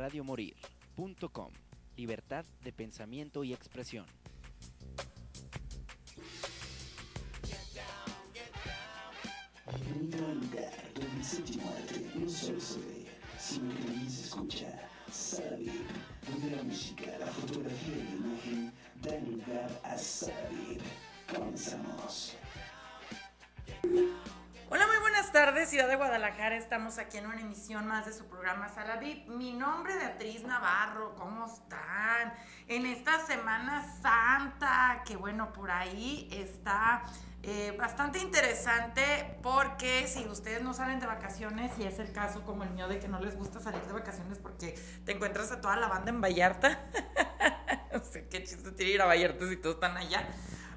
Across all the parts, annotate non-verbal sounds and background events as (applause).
radiomorir.com. Libertad de pensamiento y expresión. Bienvenido al lugar donde el séptimo arte no solo se ve, sino que también se escucha. Salir, donde la música, la fotografía y la imagen dan lugar a salir. Comenzamos. Tardes, Ciudad de Guadalajara. Estamos aquí en una emisión más de su programa Saladit. Mi nombre es Beatriz Navarro. ¿Cómo están? En esta Semana Santa, que bueno, por ahí está eh, bastante interesante porque si ustedes no salen de vacaciones, y es el caso como el mío de que no les gusta salir de vacaciones porque te encuentras a toda la banda en Vallarta. (laughs) no sé qué chiste tiene ir a Vallarta si todos están allá.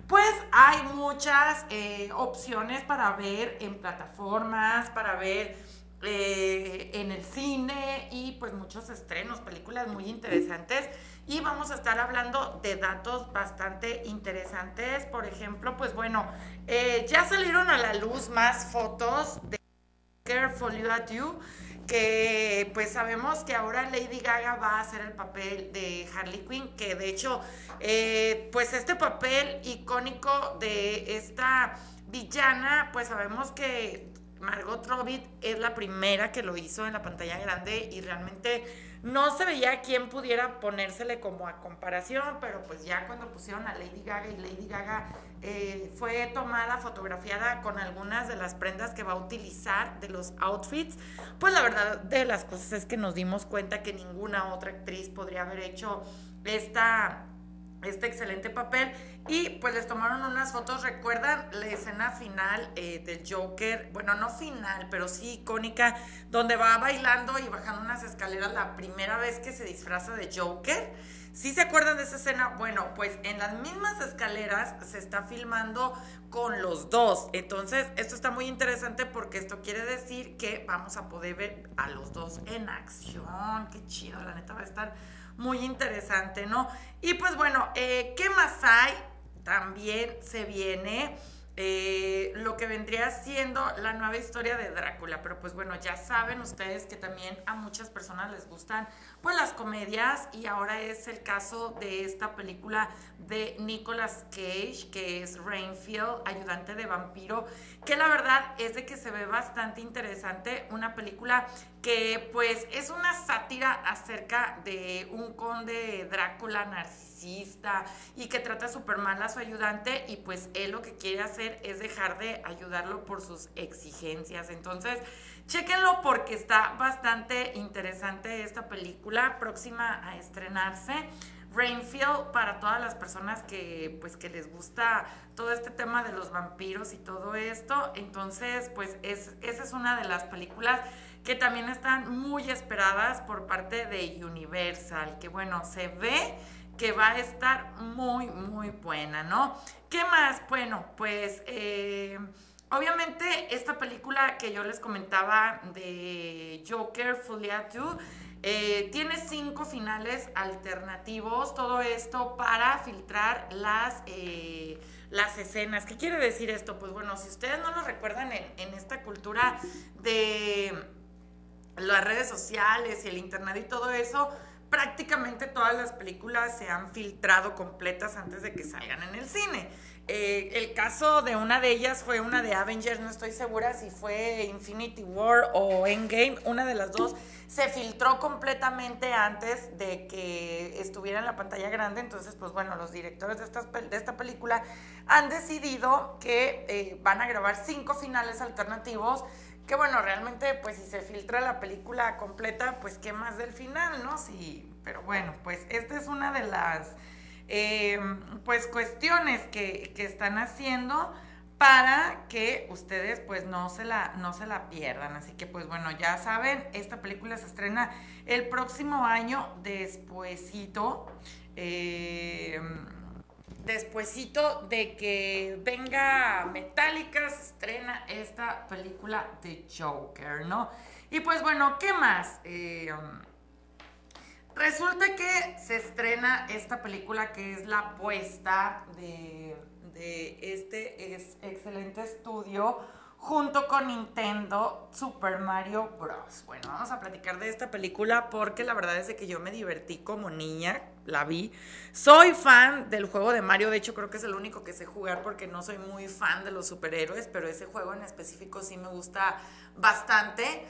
Pues hay muchas eh, opciones para ver en plataformas, para ver eh, en el cine y pues muchos estrenos, películas muy interesantes. Y vamos a estar hablando de datos bastante interesantes. Por ejemplo, pues bueno, eh, ya salieron a la luz más fotos de Careful You At You que pues sabemos que ahora Lady Gaga va a hacer el papel de Harley Quinn, que de hecho, eh, pues este papel icónico de esta villana, pues sabemos que Margot Robbie es la primera que lo hizo en la pantalla grande y realmente no se veía quién pudiera ponérsele como a comparación, pero pues ya cuando pusieron a Lady Gaga y Lady Gaga eh, fue tomada, fotografiada con algunas de las prendas que va a utilizar de los outfits, pues la verdad de las cosas es que nos dimos cuenta que ninguna otra actriz podría haber hecho esta este excelente papel y pues les tomaron unas fotos, recuerdan la escena final eh, del Joker, bueno, no final, pero sí icónica, donde va bailando y bajando unas escaleras la primera vez que se disfraza de Joker. ¿Sí se acuerdan de esa escena? Bueno, pues en las mismas escaleras se está filmando con los dos. Entonces, esto está muy interesante porque esto quiere decir que vamos a poder ver a los dos en acción. Qué chido, la neta va a estar muy interesante, ¿no? Y pues bueno, eh, ¿qué más hay? También se viene eh, lo que vendría siendo la nueva historia de Drácula. Pero pues bueno, ya saben ustedes que también a muchas personas les gustan pues las comedias y ahora es el caso de esta película de Nicolas Cage, que es Rainfield, ayudante de vampiro, que la verdad es de que se ve bastante interesante, una película que pues es una sátira acerca de un conde Drácula narcisista y que trata súper mal a su ayudante y pues él lo que quiere hacer es dejar de ayudarlo por sus exigencias. Entonces, chéquenlo porque está bastante interesante esta película próxima a estrenarse. Rainfield para todas las personas que pues que les gusta todo este tema de los vampiros y todo esto. Entonces, pues es, esa es una de las películas que también están muy esperadas por parte de Universal, que bueno, se ve que va a estar muy, muy buena, ¿no? ¿Qué más? Bueno, pues eh, obviamente esta película que yo les comentaba de Joker Fully eh, tiene cinco finales alternativos, todo esto para filtrar las, eh, las escenas. ¿Qué quiere decir esto? Pues bueno, si ustedes no lo recuerdan en, en esta cultura de las redes sociales y el internet y todo eso, prácticamente todas las películas se han filtrado completas antes de que salgan en el cine. Eh, el caso de una de ellas fue una de Avengers, no estoy segura si fue Infinity War o Endgame, una de las dos se filtró completamente antes de que estuviera en la pantalla grande, entonces pues bueno, los directores de, estas, de esta película han decidido que eh, van a grabar cinco finales alternativos que bueno, realmente, pues si se filtra la película completa, pues qué más del final, ¿no? Sí, pero bueno, pues esta es una de las, eh, pues cuestiones que, que, están haciendo para que ustedes pues no se, la, no se la pierdan. Así que pues bueno, ya saben, esta película se estrena el próximo año despuesito. Eh, despuesito de que venga Metallica, se estrena esta película de Joker, ¿no? Y pues bueno, ¿qué más? Eh, resulta que se estrena esta película que es la apuesta de, este excelente estudio junto con Nintendo Super Mario Bros. Bueno, vamos a platicar de esta película porque la verdad es de que yo me divertí como niña, la vi. Soy fan del juego de Mario, de hecho creo que es el único que sé jugar porque no soy muy fan de los superhéroes, pero ese juego en específico sí me gusta bastante.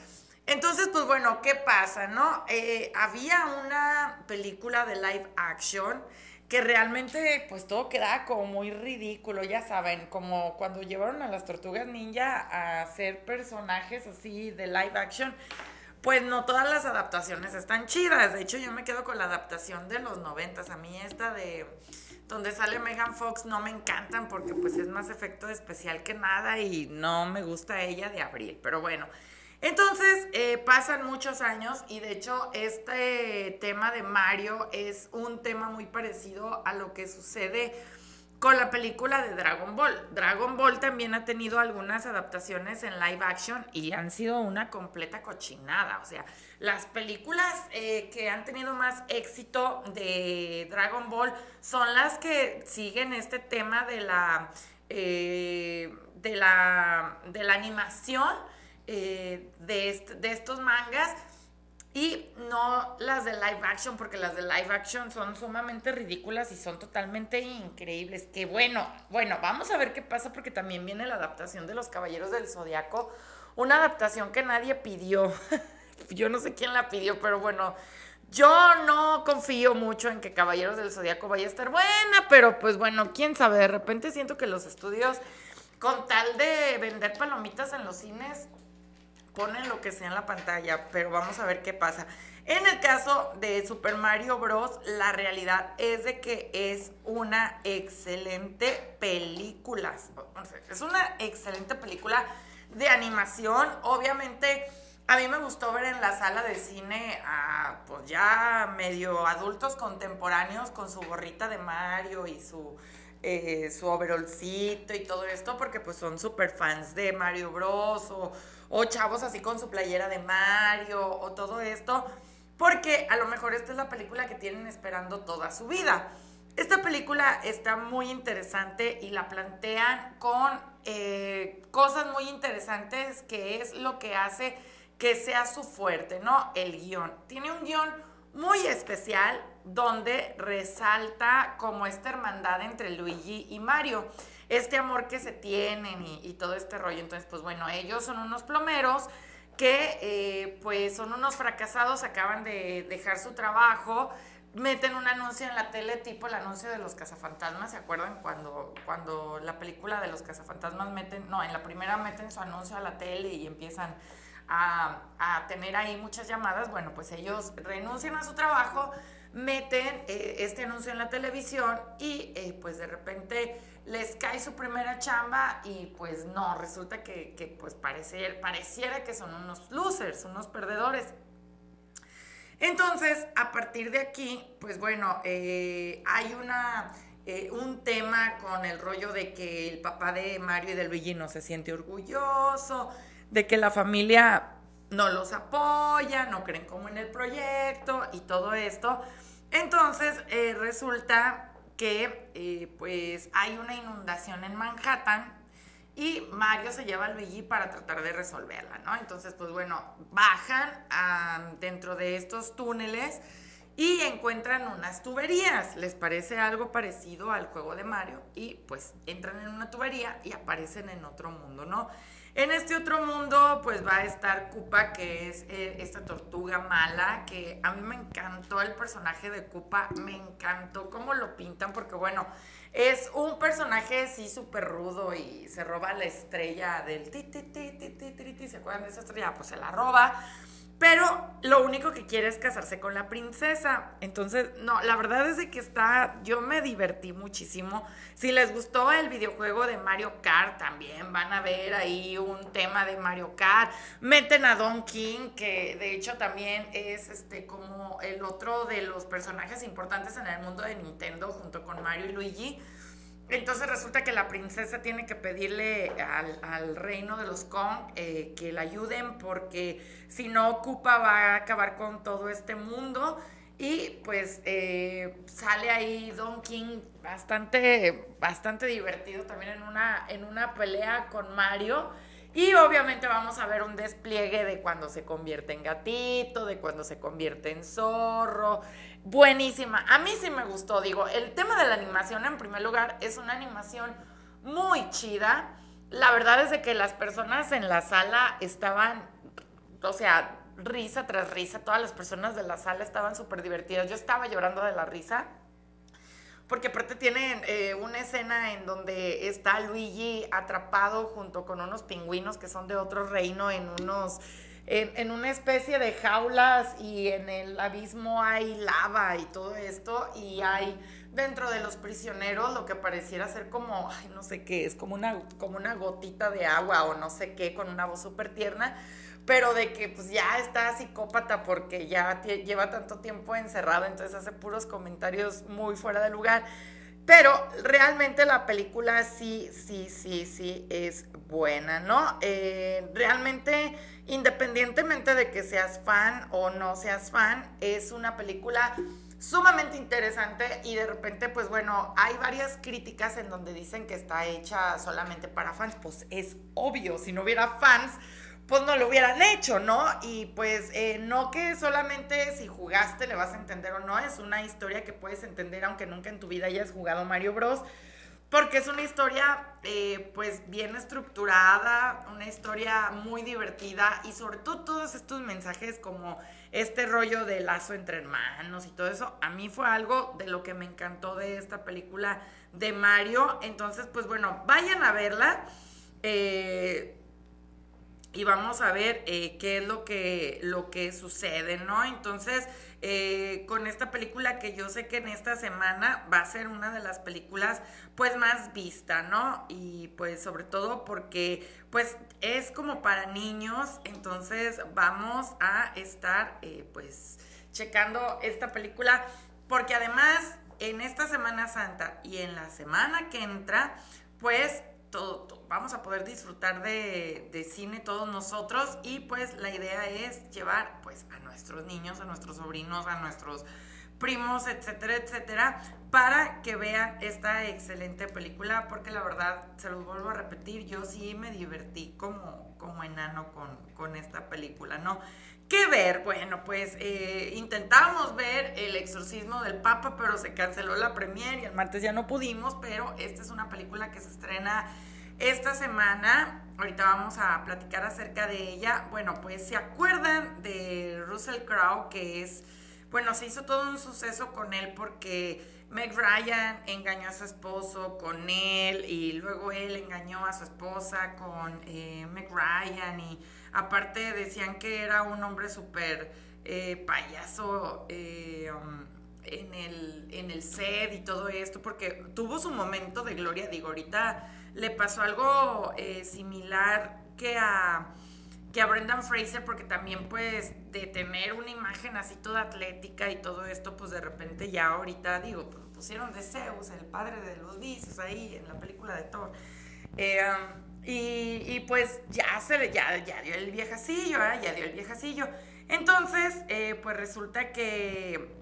Entonces, pues bueno, ¿qué pasa, no? Eh, había una película de live action que realmente pues todo quedaba como muy ridículo, ya saben, como cuando llevaron a las tortugas ninja a hacer personajes así de live action, pues no todas las adaptaciones están chidas, de hecho yo me quedo con la adaptación de los noventas, a mí esta de donde sale Megan Fox no me encantan porque pues es más efecto especial que nada y no me gusta ella de abril, pero bueno. Entonces, eh, pasan muchos años y de hecho este tema de Mario es un tema muy parecido a lo que sucede con la película de Dragon Ball. Dragon Ball también ha tenido algunas adaptaciones en live action y han sido una completa cochinada. O sea, las películas eh, que han tenido más éxito de Dragon Ball son las que siguen este tema de la, eh, de la, de la animación eh, de, de estos mangas y no las de live action, porque las de live action son sumamente ridículas y son totalmente increíbles. Que bueno, bueno, vamos a ver qué pasa porque también viene la adaptación de Los Caballeros del Zodiaco, una adaptación que nadie pidió. (laughs) Yo no sé quién la pidió, pero bueno, yo no confío mucho en que Caballeros del Zodiaco vaya a estar buena, pero pues bueno, quién sabe, de repente siento que los estudios con tal de vender palomitas en los cines ponen lo que sea en la pantalla, pero vamos a ver qué pasa. En el caso de Super Mario Bros., la realidad es de que es una excelente película. Es una excelente película de animación. Obviamente, a mí me gustó ver en la sala de cine a, pues ya medio adultos contemporáneos con su gorrita de Mario y su, eh, su overolcito y todo esto, porque pues son super fans de Mario Bros. o o chavos así con su playera de Mario o todo esto, porque a lo mejor esta es la película que tienen esperando toda su vida. Esta película está muy interesante y la plantean con eh, cosas muy interesantes que es lo que hace que sea su fuerte, ¿no? El guion. Tiene un guion muy especial donde resalta como esta hermandad entre Luigi y Mario este amor que se tienen y, todo este rollo. Entonces, pues bueno, ellos son unos plomeros que eh, pues son unos fracasados, acaban de dejar su trabajo, meten un anuncio en la tele tipo el anuncio de los cazafantasmas, ¿se acuerdan? Cuando, cuando la película de los cazafantasmas meten, no, en la primera meten su anuncio a la tele y empiezan a, a tener ahí muchas llamadas, bueno, pues ellos renuncian a su trabajo, meten eh, este anuncio en la televisión y eh, pues de repente les cae su primera chamba y pues no, resulta que, pues pareciera que son unos losers, unos perdedores. Entonces, a partir de aquí, pues bueno, eh, hay una, eh, un tema con el rollo de que el papá de Mario y del Luigi no se siente orgulloso, de que la familia no los apoya, no creen como en el proyecto y todo esto. Entonces, eh, resulta que eh, pues hay una inundación en Manhattan y Mario se lleva a Luigi para tratar de resolverla, ¿no? Entonces, pues bueno, bajan dentro de estos túneles y encuentran unas tuberías. Les parece algo parecido al juego de Mario y pues entran en una tubería y aparecen en otro mundo, ¿no? En este otro mundo, pues va a estar Koopa, que es eh, esta tortuga mala, que a mí me encantó el personaje de Koopa, me encantó cómo lo pintan, porque bueno, es un personaje sí súper rudo y se roba la estrella del ti, ¿se acuerdan de esa estrella? Pues se la roba. Pero lo único que quiere es casarse con la princesa. Entonces, no, la verdad es de que está, yo me divertí muchísimo. Si les gustó el videojuego de Mario Kart, también van a ver ahí un tema de Mario Kart. Meten a Don King, que de hecho también es este como el otro de los personajes importantes en el mundo de Nintendo junto con Mario y Luigi. Entonces resulta que la princesa tiene que pedirle al, reino de los Kong eh, que la ayuden porque si no ocupa va a acabar con todo este mundo. Y pues eh, sale ahí Don King bastante, bastante divertido también en una, en una pelea con Mario. Y obviamente vamos a ver un despliegue de cuando se convierte en gatito, de cuando se convierte en zorro. Buenísima. A mí sí me gustó, digo, el tema de la animación en primer lugar es una animación muy chida. La verdad es de que las personas en la sala estaban, o sea, risa tras risa, todas las personas de la sala estaban súper divertidas. Yo estaba llorando de la risa porque aparte tienen eh, una escena en donde está Luigi atrapado junto con unos pingüinos que son de otro reino en unos en, una especie de jaulas y en el abismo hay lava y todo esto y hay dentro de los prisioneros lo que pareciera ser como, no sé qué, es como una, como una gotita de agua o no sé qué, con una voz súper tierna pero de que pues ya está psicópata porque ya lleva tanto tiempo encerrado, entonces hace puros comentarios muy fuera de lugar. Pero realmente la película sí, sí, sí, sí es buena, ¿no? Eh, realmente, independientemente de que seas fan o no seas fan, es una película sumamente interesante y de repente, pues bueno, hay varias críticas en donde dicen que está hecha solamente para fans. Pues es obvio, si no hubiera fans, pues no lo hubieran hecho, ¿no? Y pues eh, no que solamente si jugaste le vas a entender o no, es una historia que puedes entender aunque nunca en tu vida hayas jugado Mario Bros. Porque es una historia eh, pues bien estructurada, una historia muy divertida y sobre todo todos estos mensajes como este rollo de lazo entre hermanos y todo eso, a mí fue algo de lo que me encantó de esta película de Mario. Entonces pues bueno, vayan a verla. Eh, y vamos a ver eh, qué es lo que, lo que sucede, ¿no? Entonces, eh, con esta película que yo sé que en esta semana va a ser una de las películas pues más vista, ¿no? Y pues sobre todo porque pues es como para niños, entonces vamos a estar eh, pues checando esta película porque además en esta Semana Santa y en la semana que entra pues vamos a poder disfrutar de, cine todos nosotros y pues la idea es llevar pues a nuestros niños, a nuestros sobrinos, a nuestros primos, etcétera, etcétera, para que vean esta excelente película, porque la verdad, se los vuelvo a repetir, yo sí me divertí como, como enano con, con esta película, ¿no? ¿Qué ver? Bueno, pues eh, intentamos ver El exorcismo del Papa, pero se canceló la premier y el martes ya no pudimos, pero esta es una película que se estrena esta semana. Ahorita vamos a platicar acerca de ella. Bueno, pues se acuerdan de Russell Crowe, que es, bueno, se hizo todo un suceso con él porque Meg Ryan engañó a su esposo con él y luego él engañó a su esposa con eh, Meg Ryan y Aparte decían que era un hombre súper eh, payaso eh, um, en, el, en el set y todo esto, porque tuvo su momento de gloria. Digo, ahorita le pasó algo eh, similar que a que a Brendan Fraser, porque también pues de tener una imagen así toda atlética y todo esto, pues de repente ya ahorita, digo, pues, pusieron de Zeus, el padre de los vicios ahí en la película de Thor. Um, y, pues ya se le, ya, ya dio el viejacillo, ¿eh? ya dio el viejacillo. Entonces, eh, pues resulta que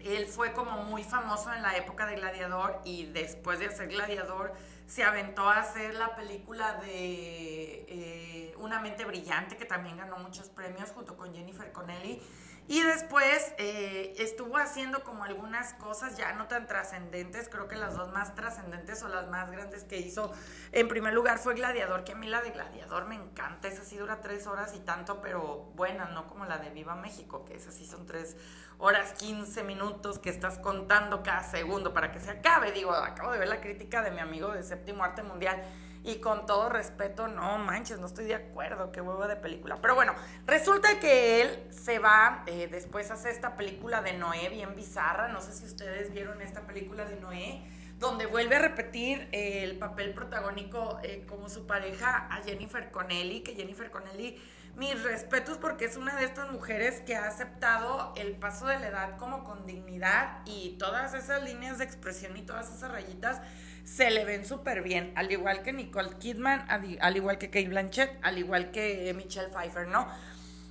él fue como muy famoso en la época de Gladiador y después de hacer Gladiador se aventó a hacer la película de eh, Una mente brillante que también ganó muchos premios junto con Jennifer Connelly. Y después eh, estuvo haciendo como algunas cosas ya no tan trascendentes, creo que las dos más trascendentes o las más grandes que hizo, en primer lugar fue Gladiador, que a mí la de Gladiador me encanta, esa sí dura tres horas y tanto, pero buena, no como la de Viva México, que esa sí son tres horas, quince minutos que estás contando cada segundo para que se acabe. Digo, acabo de ver la crítica de mi amigo de Séptimo Arte Mundial y con todo respeto, no manches, no estoy de acuerdo, qué huevo de película. Pero bueno, resulta que él se va, eh, después hace esta película de Noé bien bizarra, no sé si ustedes vieron esta película de Noé, donde vuelve a repetir eh, el papel protagónico eh, como su pareja a Jennifer Connelly, que Jennifer Connelly, mis respetos porque es una de estas mujeres que ha aceptado el paso de la edad como con dignidad y todas esas líneas de expresión y todas esas rayitas se le ven súper bien, al igual que Nicole Kidman, al, igual que Kate Blanchett, al igual que Michelle Pfeiffer, ¿no?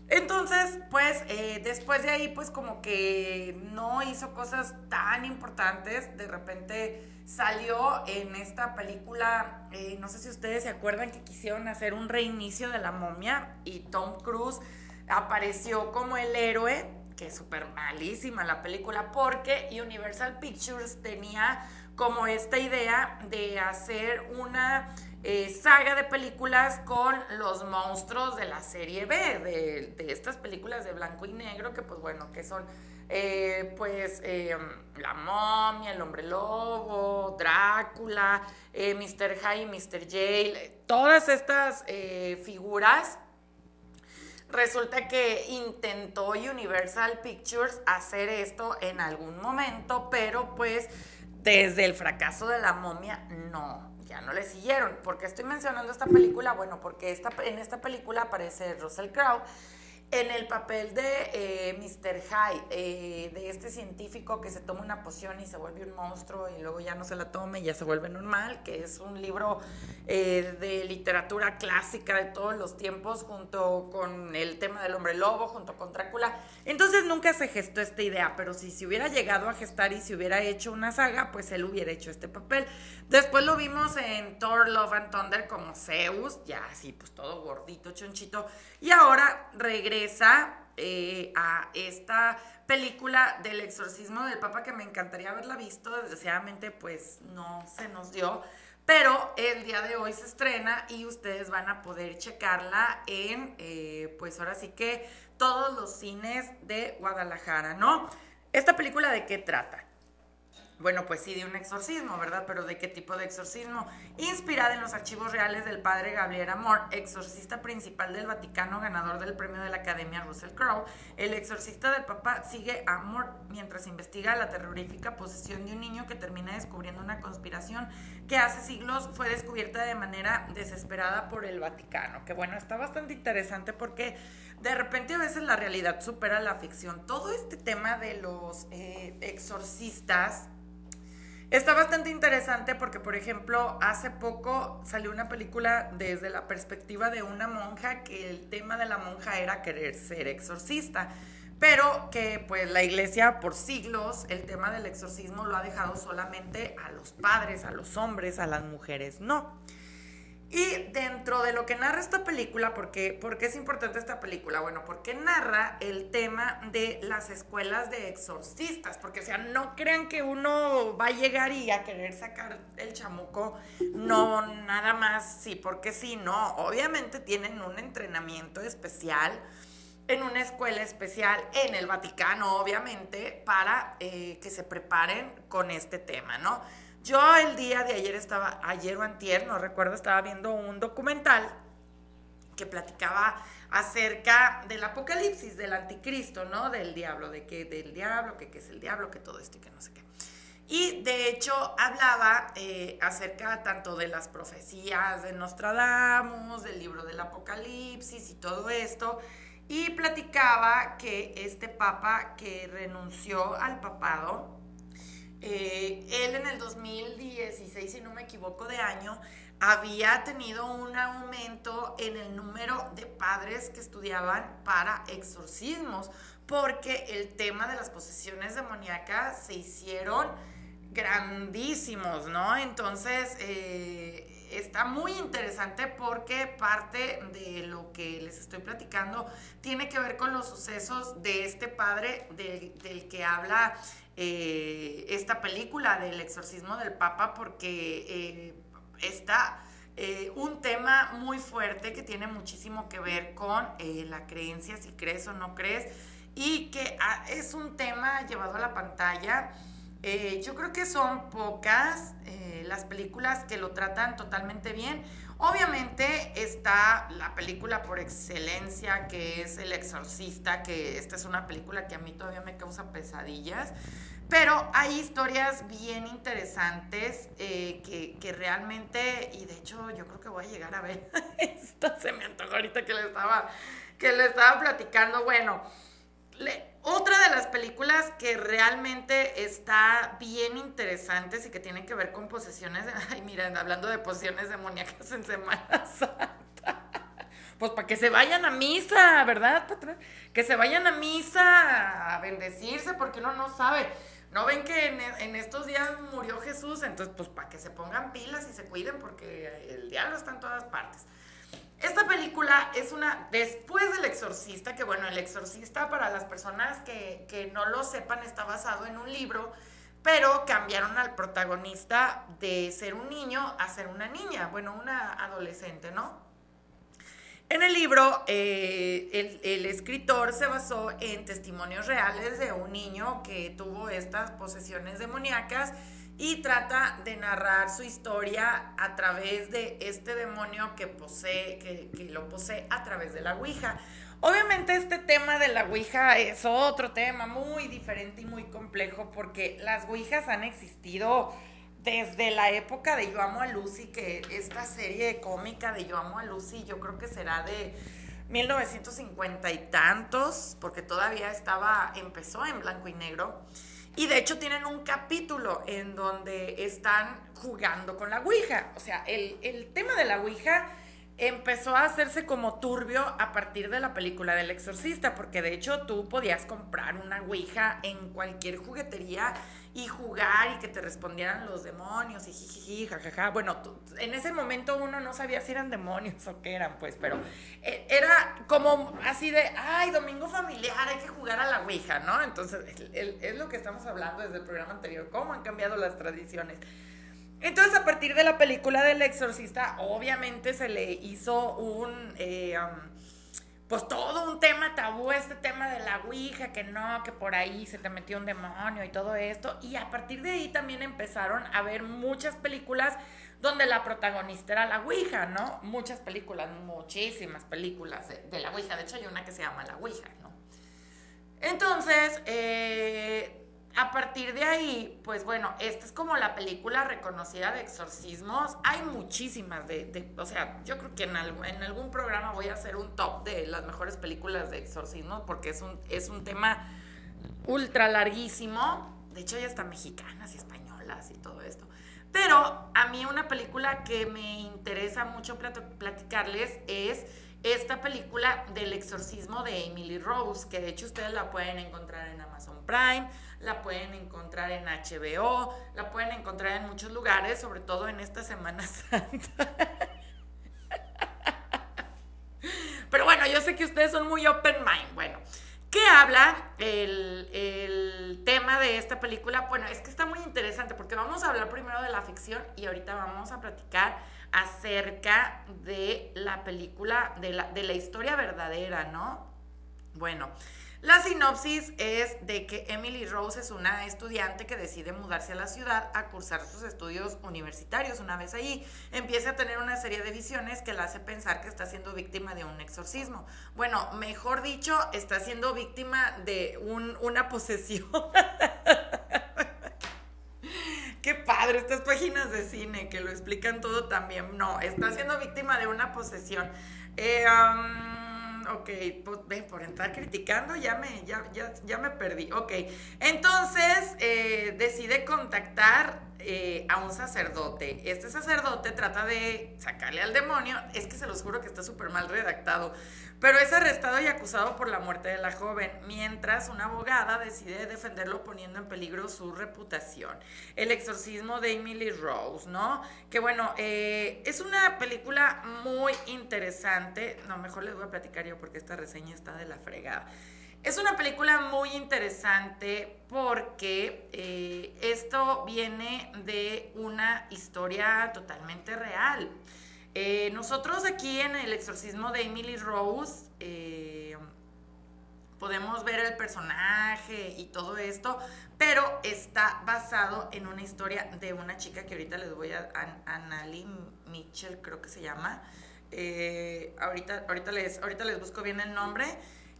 Entonces, pues eh, después de ahí, pues como que no hizo cosas tan importantes. De repente salió en esta película, eh, no sé si ustedes se acuerdan que quisieron hacer un reinicio de la momia y Tom Cruise apareció como el héroe, que es súper malísima la película, porque Universal Pictures tenía como esta idea de hacer una eh, saga de películas con los monstruos de la serie B, de, estas películas de blanco y negro, que pues bueno, que son eh, pues eh, La momia, El hombre lobo, Drácula, Mr. Y Mr. Jail, todas estas figuras. Resulta que intentó Universal Pictures hacer esto en algún momento, pero pues desde el fracaso de la momia no, ya no le siguieron. ¿Por qué estoy mencionando esta película? Bueno, porque esta, en esta película aparece Russell Crowe en el papel de eh, Mr. Hyde, eh, de este científico que se toma una poción y se vuelve un monstruo y luego ya no se la toma y ya se vuelve normal, que es un libro eh, de literatura clásica de todos los tiempos junto con el tema del hombre lobo, junto con Drácula. Entonces nunca se gestó esta idea, pero si se hubiera llegado a gestar y se hubiera hecho una saga, pues él hubiera hecho este papel. Después lo vimos en Thor, Love and Thunder como Zeus, ya así pues todo gordito, chonchito, y ahora regresa eh, a esta película del exorcismo del Papa que me encantaría haberla visto, desgraciadamente pues no se nos dio, pero el día de hoy se estrena y ustedes van a poder checarla en, eh, pues ahora sí que todos los cines de Guadalajara, ¿no? ¿Esta película de qué trata? Bueno, pues sí, de un exorcismo, ¿verdad? Pero ¿de qué tipo de exorcismo? Inspirada en los archivos reales del padre Gabriel Amor, exorcista principal del Vaticano, ganador del premio de la Academia Russell Crowe, el exorcista del Papa sigue a Amor mientras investiga la terrorífica posesión de un niño que termina descubriendo una conspiración que hace siglos fue descubierta de manera desesperada por el Vaticano. Que bueno, está bastante interesante porque de repente a veces la realidad supera la ficción. Todo este tema de los eh, exorcistas Está bastante interesante porque, por ejemplo, hace poco salió una película desde la perspectiva de una monja que el tema de la monja era querer ser exorcista, pero que pues la iglesia por siglos el tema del exorcismo lo ha dejado solamente a los padres, a los hombres, a las mujeres no. Y dentro de lo que narra esta película, ¿por qué, es importante esta película? Bueno, porque narra el tema de las escuelas de exorcistas, porque o sea, no crean que uno va a llegar y a querer sacar el chamuco, no, nada más, sí, porque sí, no, obviamente tienen un entrenamiento especial en una escuela especial en el Vaticano, obviamente, para eh, que se preparen con este tema, ¿no? Yo el día de ayer estaba, ayer o antier, no recuerdo, estaba viendo un documental que platicaba acerca del apocalipsis, del anticristo, ¿no? Del diablo, de que del diablo, que qué es el diablo, que todo esto y que no sé qué. Y de hecho hablaba eh, acerca tanto de las profecías de Nostradamus, del libro del Apocalipsis y todo esto. Y platicaba que este papa que renunció al papado, eh, él en el 2016, si no me equivoco de año, había tenido un aumento en el número de padres que estudiaban para exorcismos, porque el tema de las posesiones demoníacas se hicieron grandísimos, ¿no? Entonces, eh, está muy interesante porque parte de lo que les estoy platicando tiene que ver con los sucesos de este padre del que habla eh, esta película del exorcismo del Papa porque eh, está eh, un tema muy fuerte que tiene muchísimo que ver con la creencia, si crees o no crees, y que ah, es un tema llevado a la pantalla. yo creo que son pocas las películas que lo tratan totalmente bien. Obviamente está la película por excelencia que es El Exorcista, que esta es una película que a mí todavía me causa pesadillas. Pero hay historias bien interesantes eh, que, realmente, y de hecho yo creo que voy a llegar a ver, (laughs) esta se me antojó ahorita que le estaba, que le estaba platicando. Bueno, otra de las películas que realmente está bien interesantes y que tiene que ver con posesiones, (laughs) ay miren, hablando de posesiones demoníacas en Semana (laughs) Santa. Pues para que se vayan a misa, ¿verdad? Que se vayan a misa a bendecirse, porque uno no sabe. ¿No ven que en estos días murió Jesús? Entonces, pues para que se pongan pilas y se cuiden, porque el diablo está en todas partes. Esta película es una, después del exorcista, que bueno, el exorcista para las personas que, que no lo sepan está basado en un libro, pero cambiaron al protagonista de ser un niño a ser una niña, bueno, una adolescente, ¿no? En el libro, eh, el, el, escritor se basó en testimonios reales de un niño que tuvo estas posesiones demoníacas y trata de narrar su historia a través de este demonio que posee, que, lo posee a través de la Ouija. Obviamente este tema de la Ouija es otro tema muy diferente y muy complejo porque las Ouijas han existido desde la época de Yo Amo a Lucy, que esta serie cómica de Yo Amo a Lucy yo creo que será de 1950 y tantos, porque todavía estaba, empezó en blanco y negro. Y de hecho tienen un capítulo en donde están jugando con la Ouija. O sea, el, el, tema de la Ouija empezó a hacerse como turbio a partir de la película del exorcista, porque de hecho tú podías comprar una Ouija en cualquier juguetería y jugar y que te respondieran los demonios y jijiji, jajaja. Bueno, en ese momento uno no sabía si eran demonios o qué eran, pues, pero era como así de, ay, domingo familiar, hay que jugar a la Ouija, ¿no? Entonces, es lo que estamos hablando desde el programa anterior, cómo han cambiado las tradiciones. Entonces, a partir de la película del exorcista, obviamente se le hizo un... Eh, um, pues todo un tema tabú, este tema de la Ouija, que no, que por ahí se te metió un demonio y todo esto. Y a partir de ahí también empezaron a ver muchas películas donde la protagonista era la Ouija, ¿no? Muchas películas, muchísimas películas de, de la Ouija. De hecho, hay una que se llama La Ouija, ¿no? Entonces, eh, a partir de ahí, pues bueno, esta es como la película reconocida de exorcismos. Hay muchísimas de, o sea, yo creo que en, algún programa voy a hacer un top de las mejores películas de exorcismos porque es un, es un tema ultra larguísimo. De hecho, hay hasta mexicanas y españolas y todo esto. Pero a mí una película que me interesa mucho platicarles es esta película del exorcismo de Emily Rose, que de hecho ustedes la pueden encontrar en Amazon Prime la pueden encontrar en HBO, la pueden encontrar en muchos lugares, sobre todo en esta Semana (laughs) Santa. Pero bueno, yo sé que ustedes son muy open mind. Bueno, ¿qué habla el, el, tema de esta película? Bueno, es que está muy interesante porque vamos a hablar primero de la ficción y ahorita vamos a platicar acerca de la película, de la, de la historia verdadera, ¿no? Bueno, la sinopsis es de que Emily Rose es una estudiante que decide mudarse a la ciudad a cursar sus estudios universitarios. Una vez allí, empieza a tener una serie de visiones que la hace pensar que está siendo víctima de un exorcismo. Bueno, mejor dicho, está siendo víctima de un, una posesión. (laughs) Qué padre, estas páginas de cine que lo explican todo también. No, está siendo víctima de una posesión. Eh, um, ok, pues por entrar criticando ya me, ya, ya, ya me perdí. Ok, entonces eh, decide contactar eh, a un sacerdote. Este sacerdote trata de sacarle al demonio, es que se los juro que está súper mal redactado, pero es arrestado y acusado por la muerte de la joven, mientras una abogada decide defenderlo poniendo en peligro su reputación. El exorcismo de Emily Rose, ¿no? Que bueno, eh, es una película muy interesante, no, mejor les voy a platicar yo porque esta reseña está de la fregada. Es una película muy interesante porque eh, esto viene de una historia totalmente real. Eh, nosotros aquí en el exorcismo de Emily Rose eh, podemos ver el personaje y todo esto, pero está basado en una historia de una chica que ahorita les voy a... Annalie Mitchell creo que se llama. Ahorita, ahorita, les, ahorita les busco bien el nombre.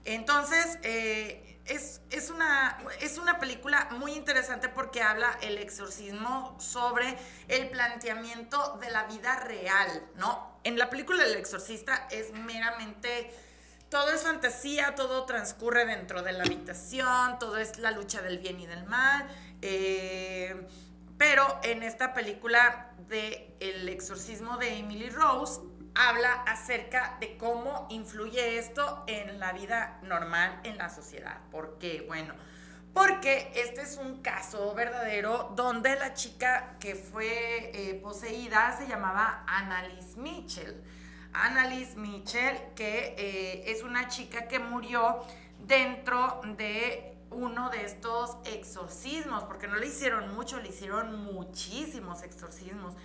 Entonces, eh, es, es, una, es una película muy interesante porque habla el exorcismo sobre el planteamiento de la vida real, ¿no? En la película El exorcista es meramente... Todo es fantasía, todo transcurre dentro de la habitación, todo es la lucha del bien y del mal. Eh, pero en esta película de El exorcismo de Emily Rose habla acerca de cómo influye esto en la vida normal en la sociedad. ¿Por qué? Bueno, porque este es un caso verdadero donde la chica que fue eh, poseída se llamaba Annalise Mitchell. Annalise Mitchell, que eh, es una chica que murió dentro de uno de estos exorcismos, porque no le hicieron mucho, le hicieron muchísimos exorcismos.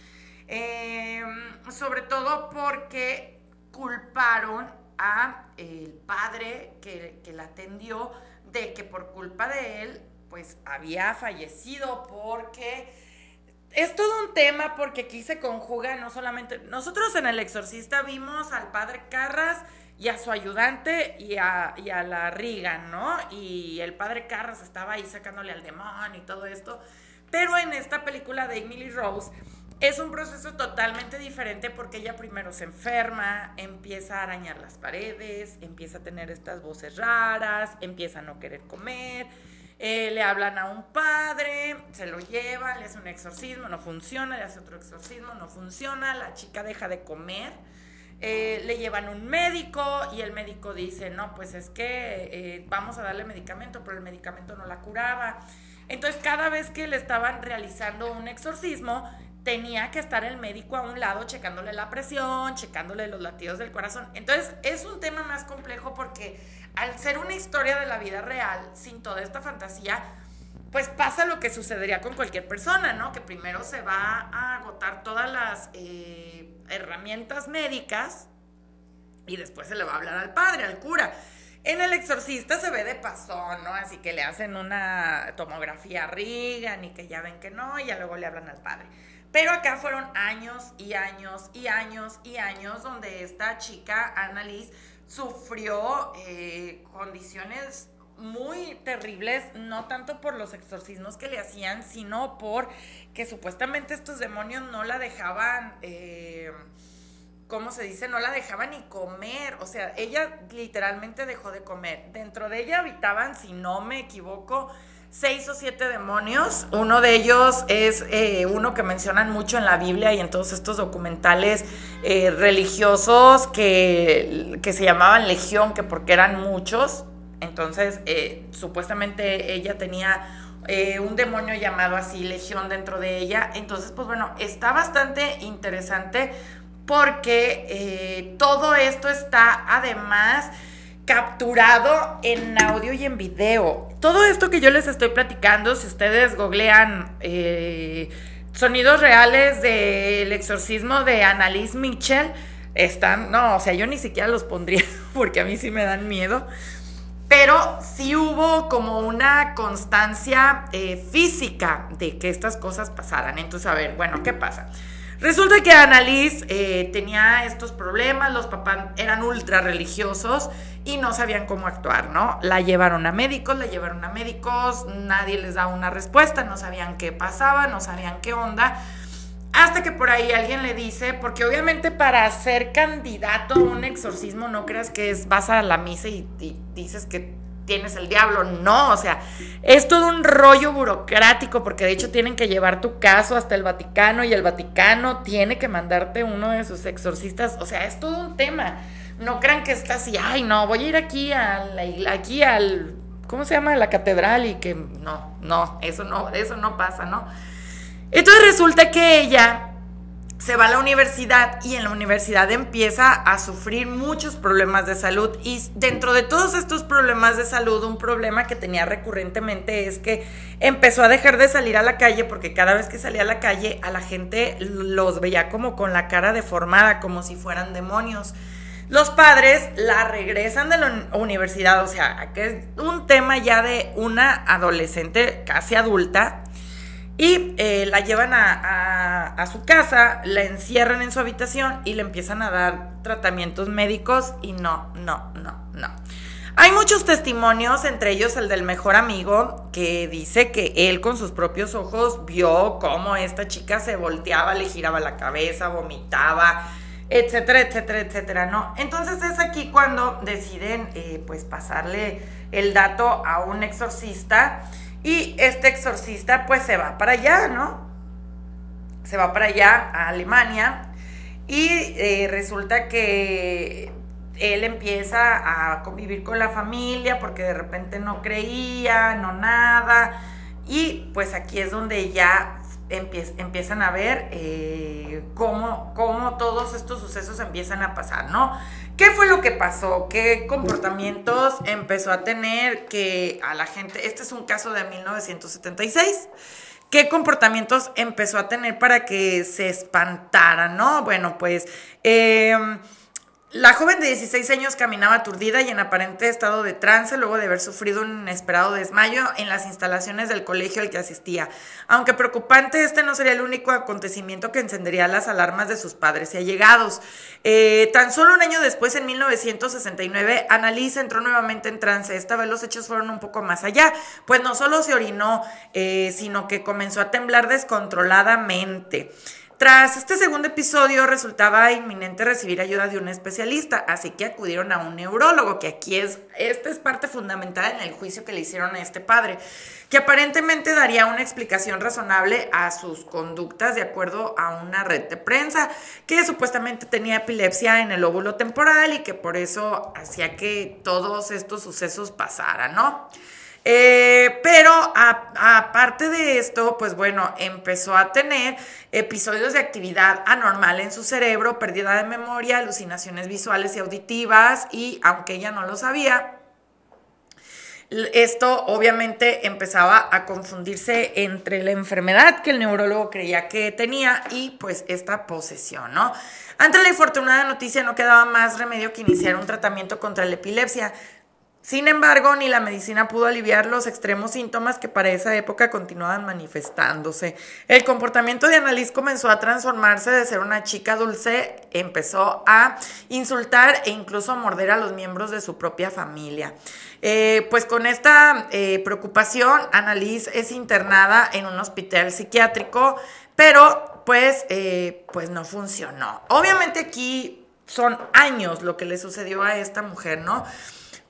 Em, sobre todo porque culparon a el padre que, que la atendió de que por culpa de él, pues había fallecido porque es todo un tema porque aquí se conjuga no solamente, nosotros en El Exorcista vimos al padre Carras y a su ayudante y a, y a la Riga, ¿no? Y el padre Carras estaba ahí sacándole al demonio y todo esto. Pero en esta película de Emily Rose es un proceso totalmente diferente porque ella primero se enferma, empieza a arañar las paredes, empieza a tener estas voces raras, empieza a no querer comer, eh, le hablan a un padre, se lo llevan, le hace un exorcismo, no funciona, le hace otro exorcismo, no funciona, la chica deja de comer. Eh, le llevan un médico y el médico dice, no, pues es que eh, vamos a darle medicamento, pero el medicamento no la curaba. Entonces cada vez que le estaban realizando un exorcismo, tenía que estar el médico a un lado checándole la presión, checándole los latidos del corazón. Entonces es un tema más complejo porque al ser una historia de la vida real, sin toda esta fantasía, pues pasa lo que sucedería con cualquier persona, ¿no? Que primero se va a agotar todas las eh, herramientas médicas y después se le va a hablar al padre, al cura. En el exorcista se ve de pasón, ¿no? Así que le hacen una tomografía a Regan y que ya ven que no, y ya luego le hablan al padre. Pero acá fueron años y años y años y años donde esta chica, Annalise, sufrió eh, condiciones muy terribles, no tanto por los exorcismos que le hacían, sino por que supuestamente estos demonios no la dejaban, eh, ¿cómo se dice? No la dejaban ni comer, o sea, ella literalmente dejó de comer. Dentro de ella habitaban, si no me equivoco, seis o siete demonios. Uno de ellos es eh, uno que mencionan mucho en la Biblia y en todos estos documentales eh, religiosos que, que, se llamaban Legión, que porque eran muchos. Entonces, eh, supuestamente ella tenía un demonio llamado así, Legión, dentro de ella. Entonces, pues bueno, está bastante interesante porque todo esto está además capturado en audio y en video. Todo esto que yo les estoy platicando, si ustedes googlean eh, sonidos reales del exorcismo de Annalise Mitchell, están, no, o sea, yo ni siquiera los pondría (laughs) porque a mí sí me dan miedo. Pero sí hubo como una constancia eh, física de que estas cosas pasaran. Entonces, a ver, bueno, ¿qué pasa? Resulta que Annalise eh, tenía estos problemas, los papás eran ultra religiosos y no sabían cómo actuar, ¿no? La llevaron a médicos, la llevaron a médicos, nadie les da una respuesta, no sabían qué pasaba, no sabían qué onda. Hasta que por ahí alguien le dice, porque obviamente para ser candidato a un exorcismo no creas que es vas a la misa y dices que tienes el diablo. No, o sea, es todo un rollo burocrático porque de hecho tienen que llevar tu caso hasta el Vaticano y el Vaticano tiene que mandarte uno de sus exorcistas. O sea, es todo un tema. No crean que está así, ay, no, voy a ir aquí al, aquí al, ¿cómo se llama? La catedral y que no, no, eso no, eso no pasa, ¿no? Entonces resulta que ella se va a la universidad y en la universidad empieza a sufrir muchos problemas de salud y dentro de todos estos problemas de salud un problema que tenía recurrentemente es que empezó a dejar de salir a la calle porque cada vez que salía a la calle a la gente los veía como con la cara deformada como si fueran demonios. Los padres la regresan de la universidad, o sea, que es un tema ya de una adolescente casi adulta y eh, la llevan a, su casa, la encierran en su habitación y le empiezan a dar tratamientos médicos y no, no, no, no. Hay muchos testimonios, entre ellos el del mejor amigo, que dice que él con sus propios ojos vio cómo esta chica se volteaba, le giraba la cabeza, vomitaba, etcétera, etcétera, etcétera, ¿no? Entonces es aquí cuando deciden, eh, pues, pasarle el dato a un exorcista y este exorcista pues se va para allá, ¿no? Se va para allá, a Alemania. Y eh, resulta que él empieza a convivir con la familia porque de repente no creía, no nada. Y pues aquí es donde ya empiezan a ver eh, cómo, cómo todos estos sucesos empiezan a pasar, ¿no? ¿Qué fue lo que pasó? ¿Qué comportamientos empezó a tener que a la gente? Este es un caso de 1976. ¿Qué comportamientos empezó a tener para que se espantara, no? Bueno, pues... Eh, la joven de 16 años caminaba aturdida y en aparente estado de trance luego de haber sufrido un inesperado desmayo en las instalaciones del colegio al que asistía. Aunque preocupante, este no sería el único acontecimiento que encendería las alarmas de sus padres y allegados. Eh, tan solo un año después, en 1969, Annalise entró nuevamente en trance. Esta vez los hechos fueron un poco más allá, pues no solo se orinó, eh, sino que comenzó a temblar descontroladamente. Tras este segundo episodio resultaba inminente recibir ayuda de un especialista, así que acudieron a un neurólogo, que aquí es, esta es parte fundamental en el juicio que le hicieron a este padre, que aparentemente daría una explicación razonable a sus conductas de acuerdo a una red de prensa, que supuestamente tenía epilepsia en el óvulo temporal y que por eso hacía que todos estos sucesos pasaran, ¿no? Eh, pero aparte de esto, pues bueno, empezó a tener episodios de actividad anormal en su cerebro, pérdida de memoria, alucinaciones visuales y auditivas, y aunque ella no lo sabía, esto obviamente empezaba a confundirse entre la enfermedad que el neurólogo creía que tenía y pues esta posesión, ¿no? Ante la infortunada noticia no quedaba más remedio que iniciar un tratamiento contra la epilepsia, sin embargo, ni la medicina pudo aliviar los extremos síntomas que para esa época continuaban manifestándose. El comportamiento de Annalise comenzó a transformarse de ser una chica dulce, empezó a insultar e incluso a morder a los miembros de su propia familia. Eh, pues con esta eh, preocupación, Annalise es internada en un hospital psiquiátrico, pero pues, eh, pues no funcionó. Obviamente aquí son años lo que le sucedió a esta mujer, ¿no?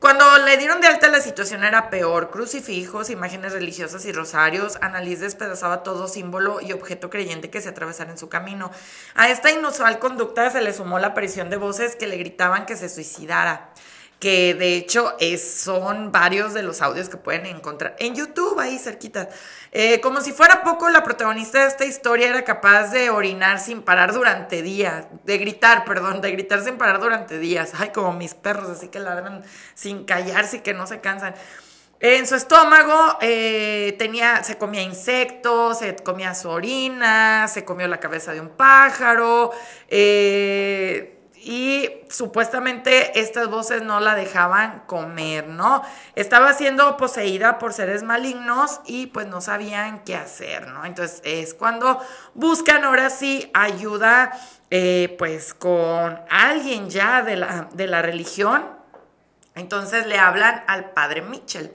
Cuando le dieron de alta la situación era peor. Crucifijos, imágenes religiosas y rosarios. Annalise despedazaba todo símbolo y objeto creyente que se atravesara en su camino. A esta inusual conducta se le sumó la aparición de voces que le gritaban que se suicidara que de hecho son varios de los audios que pueden encontrar en YouTube, ahí cerquita. Eh, como si fuera poco, la protagonista de esta historia era capaz de orinar sin parar durante días, de gritar, (laughs) perdón, de gritar sin parar durante días. Ay, como mis perros, así que ladran sin callarse y que no se cansan. En su estómago eh, tenía, se comía insectos, se comía su orina, se comió la cabeza de un pájaro. Eh, y supuestamente estas voces no la dejaban comer, ¿no? Estaba siendo poseída por seres malignos y pues no sabían qué hacer, ¿no? Entonces es cuando buscan ahora sí ayuda eh, pues con alguien ya de la, de la religión. Entonces le hablan al padre Mitchell.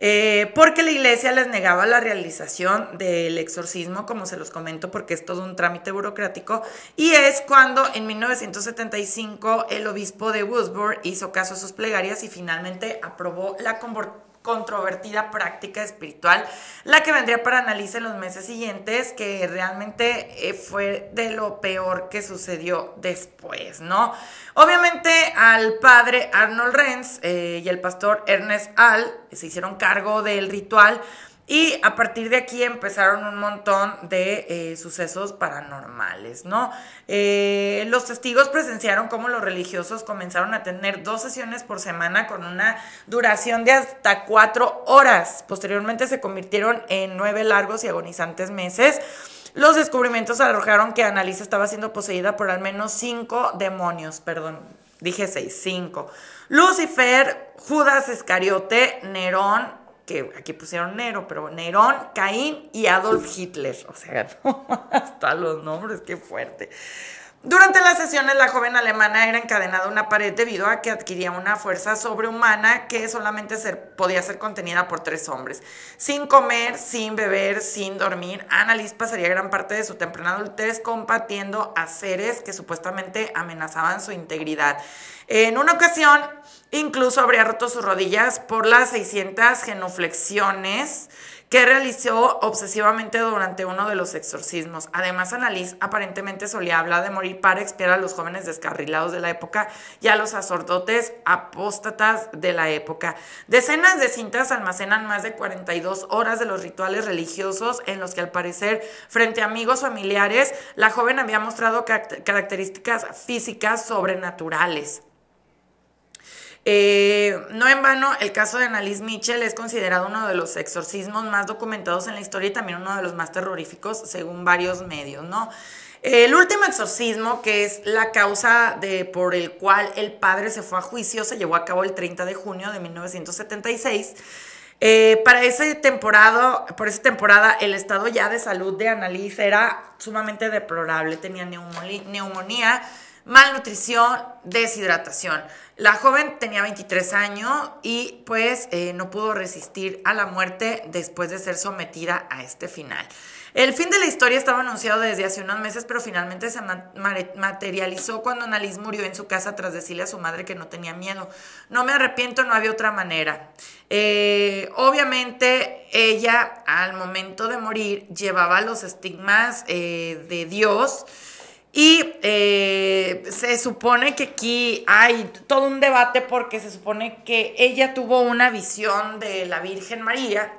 Eh, porque la iglesia les negaba la realización del exorcismo, como se los comento, porque es todo un trámite burocrático, y es cuando en 1975 el obispo de Wurtzburg hizo caso a sus plegarias y finalmente aprobó la controvertida práctica espiritual, la que vendría para analizar en los meses siguientes, que realmente eh, fue de lo peor que sucedió después, ¿no? Obviamente al padre Arnold Renz eh, y el pastor Ernest All se hicieron cargo del ritual, y a partir de aquí empezaron un montón de eh, sucesos paranormales, ¿no? Eh, los testigos presenciaron cómo los religiosos comenzaron a tener dos sesiones por semana con una duración de hasta cuatro horas. Posteriormente se convirtieron en nueve largos y agonizantes meses. Los descubrimientos arrojaron que Annalise estaba siendo poseída por al menos cinco demonios, perdón, dije seis, cinco. Lucifer, Judas Iscariote, Nerón, que aquí pusieron Nero, pero Nerón, Caín y Adolf Hitler. O sea, (laughs) hasta los nombres, qué fuerte. Durante las sesiones, la joven alemana era encadenada a una pared debido a que adquiría una fuerza sobrehumana que solamente podía ser contenida por tres hombres. Sin comer, sin beber, sin dormir, Annalise pasaría gran parte de su temprana adultez combatiendo a seres que supuestamente amenazaban su integridad. En una ocasión, incluso habría roto sus rodillas por las 600 genuflexiones que realizó obsesivamente durante uno de los exorcismos. Además, Annalise aparentemente solía hablar de morir para expiar a los jóvenes descarrilados de la época y a los sacerdotes apóstatas de la época. Decenas de cintas almacenan más de 42 horas de los rituales religiosos en los que al parecer, frente a amigos familiares, la joven había mostrado características físicas sobrenaturales. Eh, no en vano, el caso de Annalise Mitchell es considerado uno de los exorcismos más documentados en la historia y también uno de los más terroríficos según varios medios, ¿no? El último exorcismo, que es la causa de, por el cual el padre se fue a juicio, se llevó a cabo el 30 de junio de 1976. Eh, para ese temporada, por esa temporada, el estado ya de salud de Annalise era sumamente deplorable. Tenía neumonía malnutrición, deshidratación. La joven tenía 23 años y pues eh, no pudo resistir a la muerte después de ser sometida a este final. El fin de la historia estaba anunciado desde hace unos meses, pero finalmente se materializó cuando Annalise murió en su casa tras decirle a su madre que no tenía miedo. No me arrepiento, no había otra manera. Eh, obviamente ella al momento de morir llevaba los estigmas eh, de Dios y eh, se supone que aquí hay todo un debate porque se supone que ella tuvo una visión de la Virgen María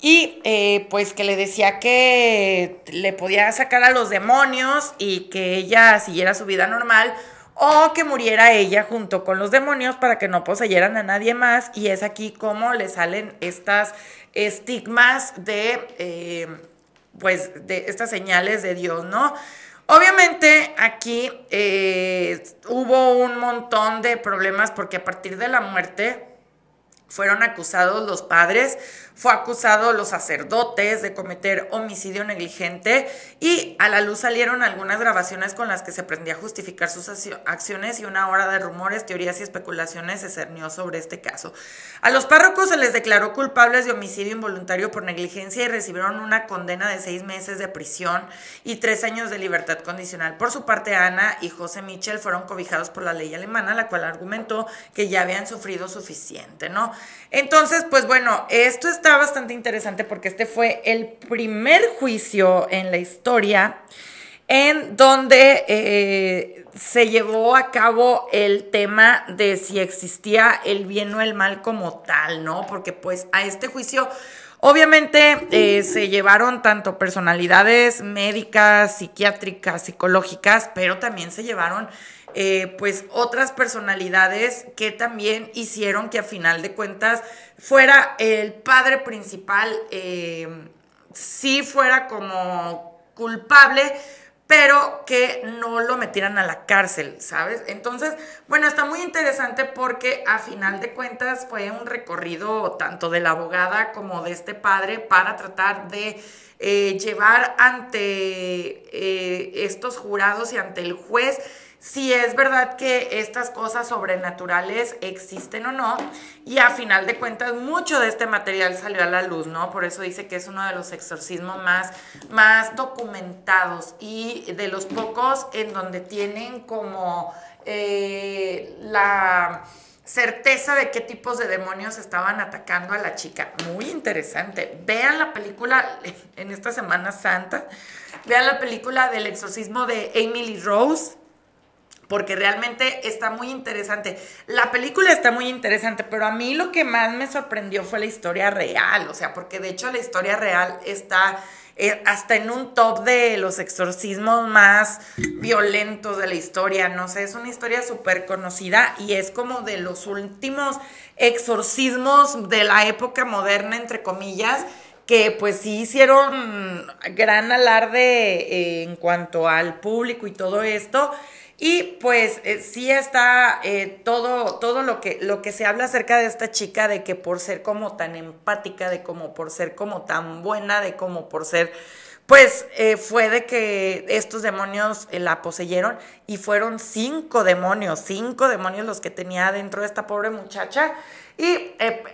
y eh, pues que le decía que le podía sacar a los demonios y que ella siguiera su vida normal o que muriera ella junto con los demonios para que no poseyeran a nadie más y es aquí como le salen estas estigmas de eh, pues de estas señales de Dios, ¿no? Obviamente aquí eh, hubo un montón de problemas porque a partir de la muerte fueron acusados los padres, fue acusado los sacerdotes de cometer homicidio negligente y a la luz salieron algunas grabaciones con las que se prendía a justificar sus acciones y una hora de rumores, teorías y especulaciones se cernió sobre este caso. A los párrocos se les declaró culpables de homicidio involuntario por negligencia y recibieron una condena de seis meses de prisión y tres años de libertad condicional. Por su parte, Ana y José Michel fueron cobijados por la ley alemana, la cual argumentó que ya habían sufrido suficiente, ¿no? Entonces, pues bueno, esto está bastante interesante porque este fue el primer juicio en la historia en donde eh, se llevó a cabo el tema de si existía el bien o el mal como tal, ¿no? Porque pues a este juicio obviamente eh, se llevaron tanto personalidades médicas, psiquiátricas, psicológicas, pero también se llevaron eh, pues otras personalidades que también hicieron que a final de cuentas fuera el padre principal, eh, sí fuera como culpable, pero que no lo metieran a la cárcel, ¿sabes? Entonces, bueno, está muy interesante porque a final de cuentas fue un recorrido tanto de la abogada como de este padre para tratar de eh, llevar ante estos jurados y ante el juez si es verdad que estas cosas sobrenaturales existen o no. Y a final de cuentas, mucho de este material salió a la luz, ¿no? Por eso dice que es uno de los exorcismos más, más documentados y de los pocos en donde tienen como eh, la certeza de qué tipos de demonios estaban atacando a la chica. Muy interesante. Vean la película en esta Semana Santa. Vean la película del exorcismo de Emily Rose porque realmente está muy interesante. La película está muy interesante, pero a mí lo que más me sorprendió fue la historia real, o sea, porque de hecho la historia real está eh, hasta en un top de los exorcismos más violentos de la historia, no sé, es una historia súper conocida y es como de los últimos exorcismos de la época moderna, entre comillas, que pues sí hicieron gran alarde eh, en cuanto al público y todo esto. Y pues eh, sí está eh, todo, todo lo que, lo que se habla acerca de esta chica, de que por ser como tan empática, de como por ser como tan buena, de como por ser, pues eh, fue de que estos demonios la poseyeron y fueron cinco demonios, cinco demonios los que tenía dentro de esta pobre muchacha. Y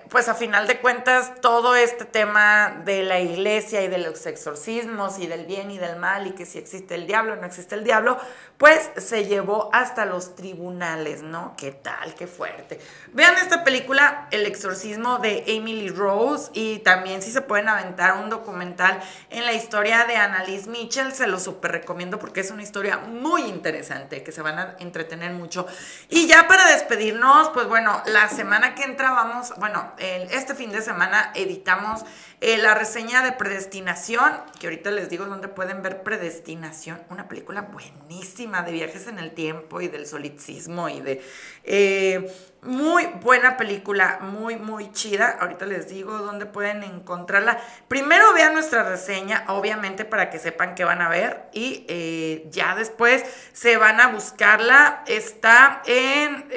pues a final de cuentas, todo este tema de la iglesia y de los exorcismos y del bien y del mal y que si existe el diablo o no existe el diablo, pues se llevó hasta los tribunales, ¿no? ¿Qué tal? Qué fuerte. Vean esta película, El exorcismo de Emily Rose y también si se pueden aventar un documental en la historia de Annalise Mitchell, se lo súper recomiendo porque es una historia muy interesante que se van a entretener mucho. Y ya para despedirnos, pues bueno, la semana que entra vamos, bueno, este fin de semana editamos eh, la reseña de Predestinación, que ahorita les digo dónde pueden ver Predestinación, una película buenísima de viajes en el tiempo y del solipsismo y de... Eh, muy buena película, muy, muy chida. Ahorita les digo dónde pueden encontrarla. Primero vean nuestra reseña, obviamente, para que sepan qué van a ver. Y eh, ya después se van a buscarla. Está en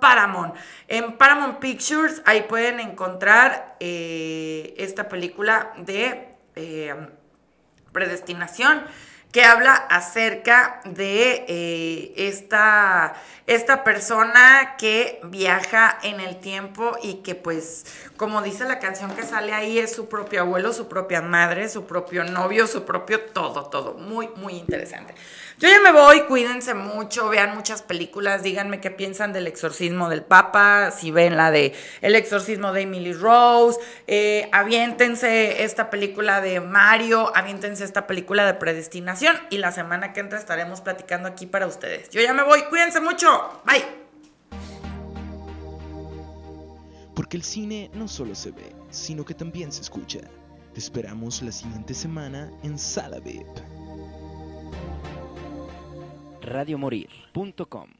Paramount. En Paramount Pictures, ahí pueden encontrar esta película de predestinación que habla acerca de eh, esta, esta persona que viaja en el tiempo y que pues, como dice la canción que sale ahí, es su propio abuelo, su propia madre, su propio novio, su propio todo, todo. Muy, muy interesante. Yo ya me voy, cuídense mucho, vean muchas películas, díganme qué piensan del exorcismo del Papa, si ven la de El exorcismo de Emily Rose, eh, aviéntense esta película de Mario, aviéntense esta película de Predestinación y la semana que entra estaremos platicando aquí para ustedes. Yo ya me voy, cuídense mucho, bye. Porque el cine no solo se ve, sino que también se escucha. Te esperamos la siguiente semana en Sala VIP radiomorir.com